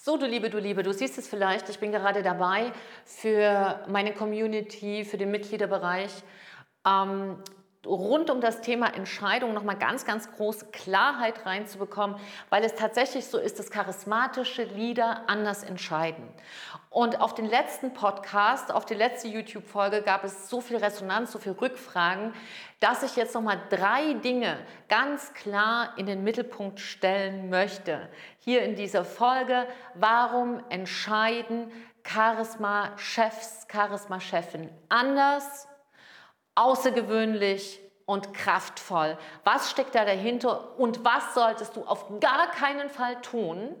So, du Liebe, du Liebe, du siehst es vielleicht, ich bin gerade dabei, für meine Community, für den Mitgliederbereich. Ähm, rund um das Thema Entscheidung nochmal ganz, ganz große Klarheit reinzubekommen, weil es tatsächlich so ist, dass charismatische Leader anders entscheiden. Und auf den letzten Podcast, auf die letzte YouTube-Folge gab es so viel Resonanz, so viel Rückfragen, dass ich jetzt nochmal drei Dinge ganz klar in den Mittelpunkt stellen möchte. Hier in dieser Folge, warum entscheiden Charisma-Chefs, Charisma-Chefinnen anders außergewöhnlich und kraftvoll. Was steckt da dahinter und was solltest du auf gar keinen Fall tun,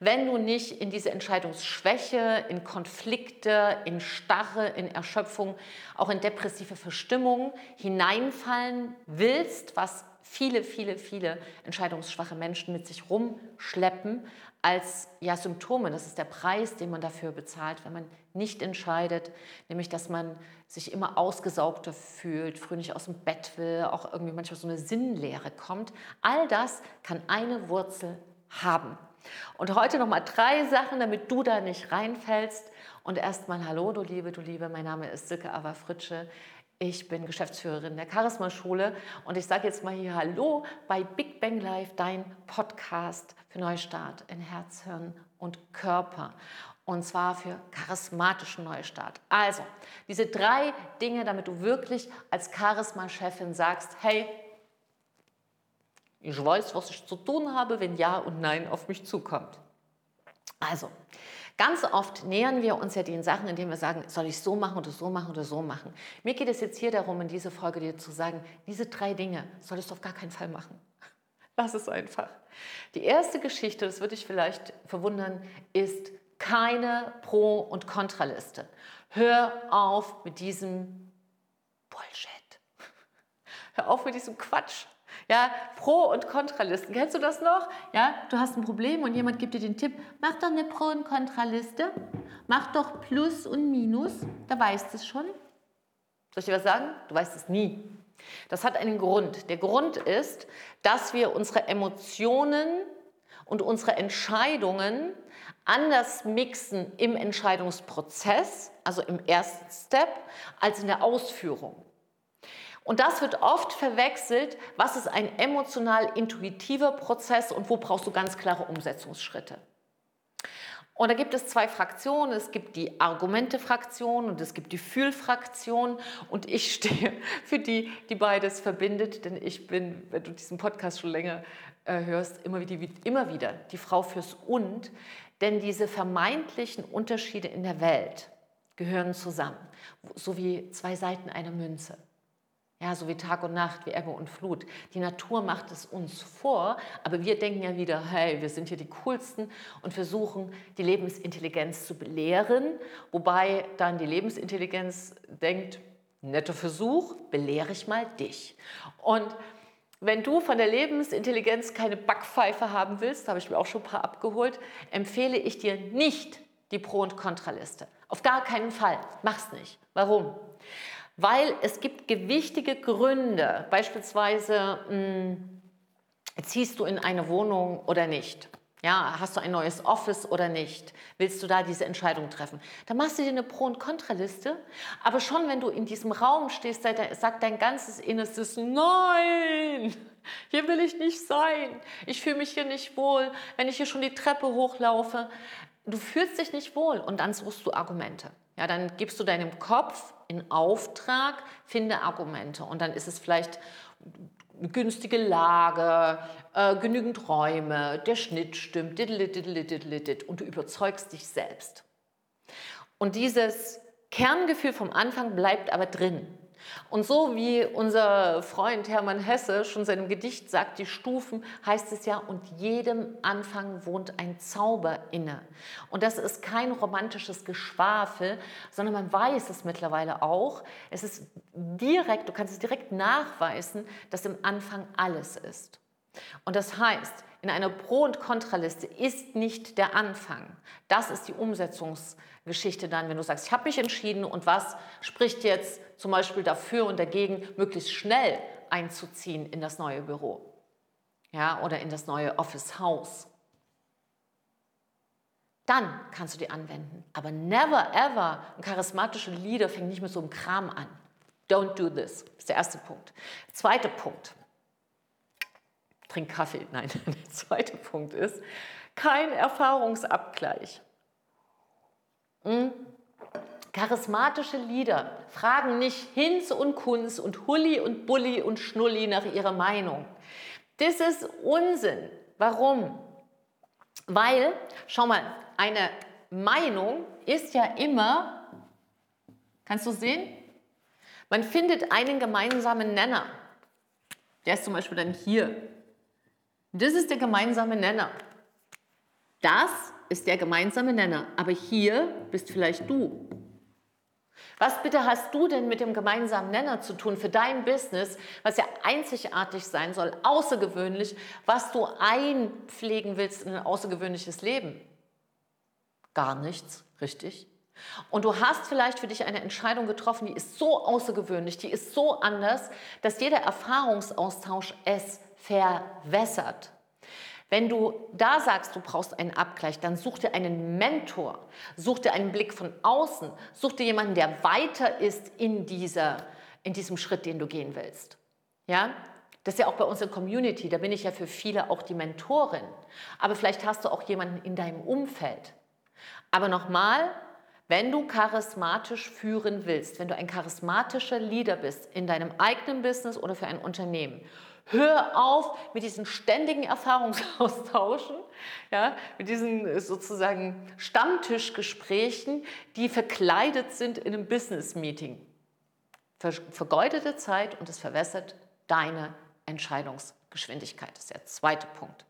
wenn du nicht in diese Entscheidungsschwäche, in Konflikte, in Starre, in Erschöpfung, auch in depressive Verstimmung hineinfallen willst, was viele, viele, viele entscheidungsschwache Menschen mit sich rumschleppen als ja, Symptome. Das ist der Preis, den man dafür bezahlt, wenn man nicht entscheidet, nämlich dass man sich immer ausgesaugter fühlt, früh nicht aus dem Bett will, auch irgendwie manchmal so eine Sinnlehre kommt. All das kann eine Wurzel haben. Und heute nochmal drei Sachen, damit du da nicht reinfällst. Und erstmal Hallo, du Liebe, du Liebe, mein Name ist Silke Ava Fritsche. Ich bin Geschäftsführerin der Charisma-Schule und ich sage jetzt mal hier Hallo bei Big Bang Live, dein Podcast für Neustart in Herz, Hirn und Körper. Und zwar für charismatischen Neustart. Also, diese drei Dinge, damit du wirklich als Charisma-Chefin sagst, hey, ich weiß, was ich zu tun habe, wenn Ja und Nein auf mich zukommt. Also, Ganz oft nähern wir uns ja den Sachen, indem wir sagen, soll ich so machen oder so machen oder so machen. Mir geht es jetzt hier darum, in dieser Folge dir zu sagen, diese drei Dinge solltest du auf gar keinen Fall machen. Lass es einfach. Die erste Geschichte, das würde dich vielleicht verwundern, ist keine Pro- und Kontraliste. Hör auf mit diesem Bullshit. Hör auf mit diesem Quatsch. Ja, Pro- und Kontralisten. Kennst du das noch? Ja, du hast ein Problem und jemand gibt dir den Tipp, mach doch eine Pro- und Kontraliste. Mach doch Plus und Minus. Da weißt du es schon. Soll ich dir was sagen? Du weißt es nie. Das hat einen Grund. Der Grund ist, dass wir unsere Emotionen und unsere Entscheidungen anders mixen im Entscheidungsprozess, also im ersten Step, als in der Ausführung. Und das wird oft verwechselt, was ist ein emotional intuitiver Prozess und wo brauchst du ganz klare Umsetzungsschritte. Und da gibt es zwei Fraktionen. Es gibt die Argumente-Fraktion und es gibt die Fühlfraktion. Und ich stehe für die, die beides verbindet, denn ich bin, wenn du diesen Podcast schon länger äh, hörst, immer wieder, immer wieder die Frau fürs Und. Denn diese vermeintlichen Unterschiede in der Welt gehören zusammen, so wie zwei Seiten einer Münze. Ja, so wie Tag und Nacht, wie Ebbe und Flut. Die Natur macht es uns vor, aber wir denken ja wieder, hey, wir sind hier die Coolsten und versuchen, die Lebensintelligenz zu belehren, wobei dann die Lebensintelligenz denkt, netter Versuch, belehre ich mal dich. Und wenn du von der Lebensintelligenz keine Backpfeife haben willst, habe ich mir auch schon ein paar abgeholt, empfehle ich dir nicht die Pro- und Kontraliste. Auf gar keinen Fall. Mach's nicht. Warum? Weil es gibt gewichtige Gründe, beispielsweise mh, hm, ziehst du in eine Wohnung oder nicht. Ja, hast du ein neues Office oder nicht? Willst du da diese Entscheidung treffen? Da machst du dir eine Pro- und Kontraliste. Aber schon wenn du in diesem Raum stehst, sagt dein ganzes Innerstes, nein, hier will ich nicht sein. Ich fühle mich hier nicht wohl. Wenn ich hier schon die Treppe hochlaufe, du fühlst dich nicht wohl und dann suchst du Argumente. Ja, dann gibst du deinem Kopf in Auftrag, finde Argumente und dann ist es vielleicht eine günstige Lage, äh, genügend Räume, der Schnitt stimmt, und du überzeugst dich selbst. Und dieses Kerngefühl vom Anfang bleibt aber drin. Und so wie unser Freund Hermann Hesse schon seinem Gedicht sagt, die Stufen, heißt es ja, und jedem Anfang wohnt ein Zauber inne. Und das ist kein romantisches Geschwafel, sondern man weiß es mittlerweile auch. Es ist direkt, du kannst es direkt nachweisen, dass im Anfang alles ist. Und das heißt, in einer Pro- und Kontraliste ist nicht der Anfang. Das ist die Umsetzungsgeschichte dann, wenn du sagst, ich habe mich entschieden und was spricht jetzt zum Beispiel dafür und dagegen, möglichst schnell einzuziehen in das neue Büro ja, oder in das neue Office-Haus. dann kannst du die anwenden. Aber never ever, ein charismatischer Leader fängt nicht mit so einem Kram an. Don't do this. Ist der erste Punkt. Zweiter Punkt. Trink Kaffee. Nein, der zweite Punkt ist, kein Erfahrungsabgleich. Hm? Charismatische Lieder fragen nicht Hinz und Kunz und Hulli und Bulli und Schnulli nach ihrer Meinung. Das ist Unsinn. Warum? Weil, schau mal, eine Meinung ist ja immer, kannst du sehen? Man findet einen gemeinsamen Nenner. Der ist zum Beispiel dann hier. Das ist der gemeinsame Nenner. Das ist der gemeinsame Nenner. Aber hier bist vielleicht du. Was bitte hast du denn mit dem gemeinsamen Nenner zu tun für dein Business, was ja einzigartig sein soll, außergewöhnlich, was du einpflegen willst in ein außergewöhnliches Leben? Gar nichts, richtig? Und du hast vielleicht für dich eine Entscheidung getroffen, die ist so außergewöhnlich, die ist so anders, dass jeder Erfahrungsaustausch es verwässert. Wenn du da sagst, du brauchst einen Abgleich, dann such dir einen Mentor, such dir einen Blick von außen, such dir jemanden, der weiter ist in, dieser, in diesem Schritt, den du gehen willst. Ja? Das ist ja auch bei uns in Community, da bin ich ja für viele auch die Mentorin. Aber vielleicht hast du auch jemanden in deinem Umfeld. Aber nochmal, wenn du charismatisch führen willst, wenn du ein charismatischer Leader bist in deinem eigenen Business oder für ein Unternehmen, Hör auf mit diesen ständigen Erfahrungsaustauschen, ja, mit diesen sozusagen Stammtischgesprächen, die verkleidet sind in einem Business-Meeting. Vergeudete Zeit und es verwässert deine Entscheidungsgeschwindigkeit. Das ist der zweite Punkt.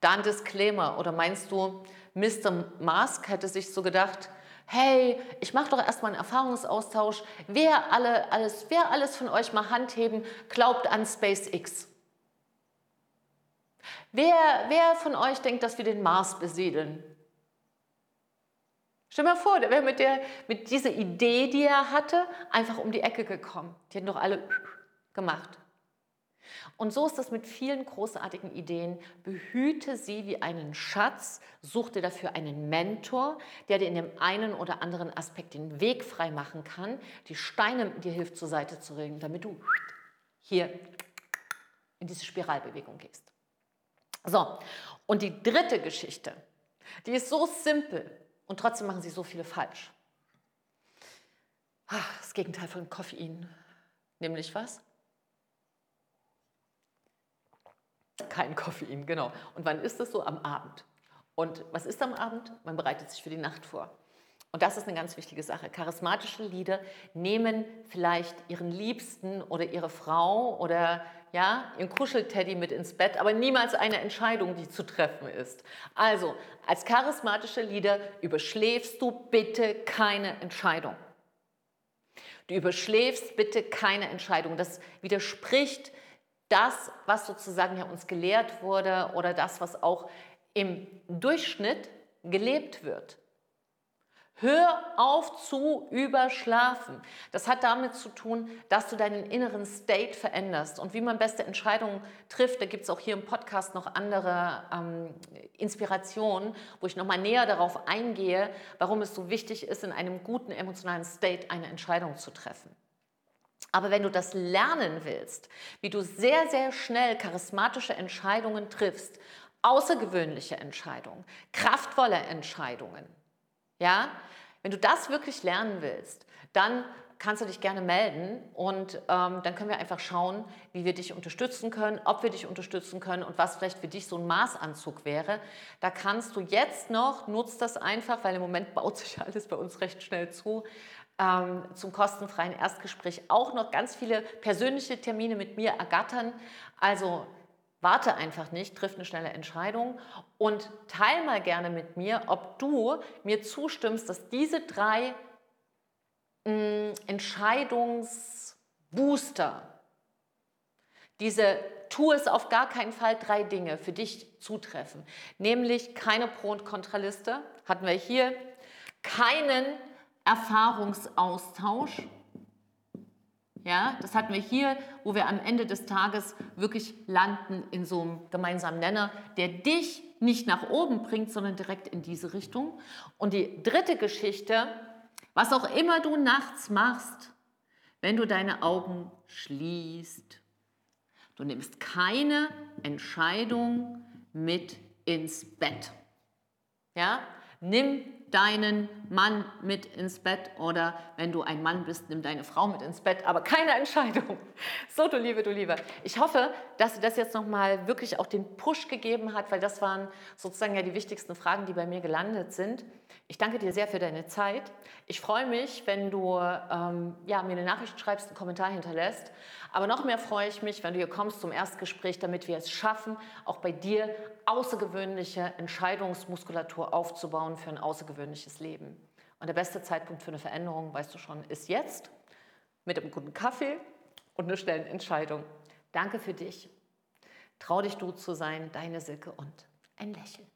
Dann Disclaimer. Oder meinst du, Mr. Musk hätte sich so gedacht, hey, ich mache doch erstmal einen Erfahrungsaustausch. Wer, alle, alles, wer alles von euch mal Handheben, glaubt an SpaceX? Wer, wer von euch denkt, dass wir den Mars besiedeln? Stell dir mal vor, der wäre mit, mit dieser Idee, die er hatte, einfach um die Ecke gekommen. Die hätten doch alle gemacht. Und so ist das mit vielen großartigen Ideen. Behüte sie wie einen Schatz, such dir dafür einen Mentor, der dir in dem einen oder anderen Aspekt den Weg frei machen kann, die Steine dir hilft zur Seite zu regen, damit du hier in diese Spiralbewegung gehst. So, und die dritte Geschichte, die ist so simpel und trotzdem machen sie so viele falsch. Ach, das Gegenteil von Koffein. Nämlich was? Kein Koffein, genau. Und wann ist das so? Am Abend. Und was ist am Abend? Man bereitet sich für die Nacht vor. Und das ist eine ganz wichtige Sache. Charismatische Lieder nehmen vielleicht ihren Liebsten oder ihre Frau oder ja, ihren Kuschelteddy mit ins Bett, aber niemals eine Entscheidung, die zu treffen ist. Also, als charismatische Lieder überschläfst du bitte keine Entscheidung. Du überschläfst bitte keine Entscheidung. Das widerspricht das, was sozusagen ja uns gelehrt wurde oder das, was auch im Durchschnitt gelebt wird. Hör auf zu überschlafen. Das hat damit zu tun, dass du deinen inneren State veränderst. Und wie man beste Entscheidungen trifft, da gibt es auch hier im Podcast noch andere ähm, Inspirationen, wo ich nochmal näher darauf eingehe, warum es so wichtig ist, in einem guten emotionalen State eine Entscheidung zu treffen. Aber wenn du das lernen willst, wie du sehr, sehr schnell charismatische Entscheidungen triffst, außergewöhnliche Entscheidungen, kraftvolle Entscheidungen, ja, wenn du das wirklich lernen willst, dann kannst du dich gerne melden und ähm, dann können wir einfach schauen, wie wir dich unterstützen können, ob wir dich unterstützen können und was vielleicht für dich so ein Maßanzug wäre. Da kannst du jetzt noch, nutzt das einfach, weil im Moment baut sich alles bei uns recht schnell zu, ähm, zum kostenfreien Erstgespräch auch noch ganz viele persönliche Termine mit mir ergattern. Also warte einfach nicht, triff eine schnelle Entscheidung und teil mal gerne mit mir, ob du mir zustimmst, dass diese drei mh, Entscheidungsbooster, diese tu es auf gar keinen Fall drei Dinge für dich zutreffen. Nämlich keine Pro- und Kontraliste, hatten wir hier, keinen Erfahrungsaustausch. Ja, das hatten wir hier, wo wir am Ende des Tages wirklich landen in so einem gemeinsamen Nenner, der dich nicht nach oben bringt, sondern direkt in diese Richtung. Und die dritte Geschichte, was auch immer du nachts machst, wenn du deine Augen schließt. Du nimmst keine Entscheidung mit ins Bett. Ja? Nimm deinen Mann mit ins Bett oder wenn du ein Mann bist, nimm deine Frau mit ins Bett, aber keine Entscheidung. So, du Liebe, du Liebe. Ich hoffe, dass dir das jetzt nochmal wirklich auch den Push gegeben hat, weil das waren sozusagen ja die wichtigsten Fragen, die bei mir gelandet sind. Ich danke dir sehr für deine Zeit. Ich freue mich, wenn du ähm, ja, mir eine Nachricht schreibst, einen Kommentar hinterlässt. Aber noch mehr freue ich mich, wenn du hier kommst zum Erstgespräch, damit wir es schaffen, auch bei dir außergewöhnliche Entscheidungsmuskulatur aufzubauen für ein außergewöhnliches Leben. Und der beste Zeitpunkt für eine Veränderung, weißt du schon, ist jetzt mit einem guten Kaffee und einer schnellen Entscheidung. Danke für dich. Trau dich du zu sein, deine Silke und ein Lächeln.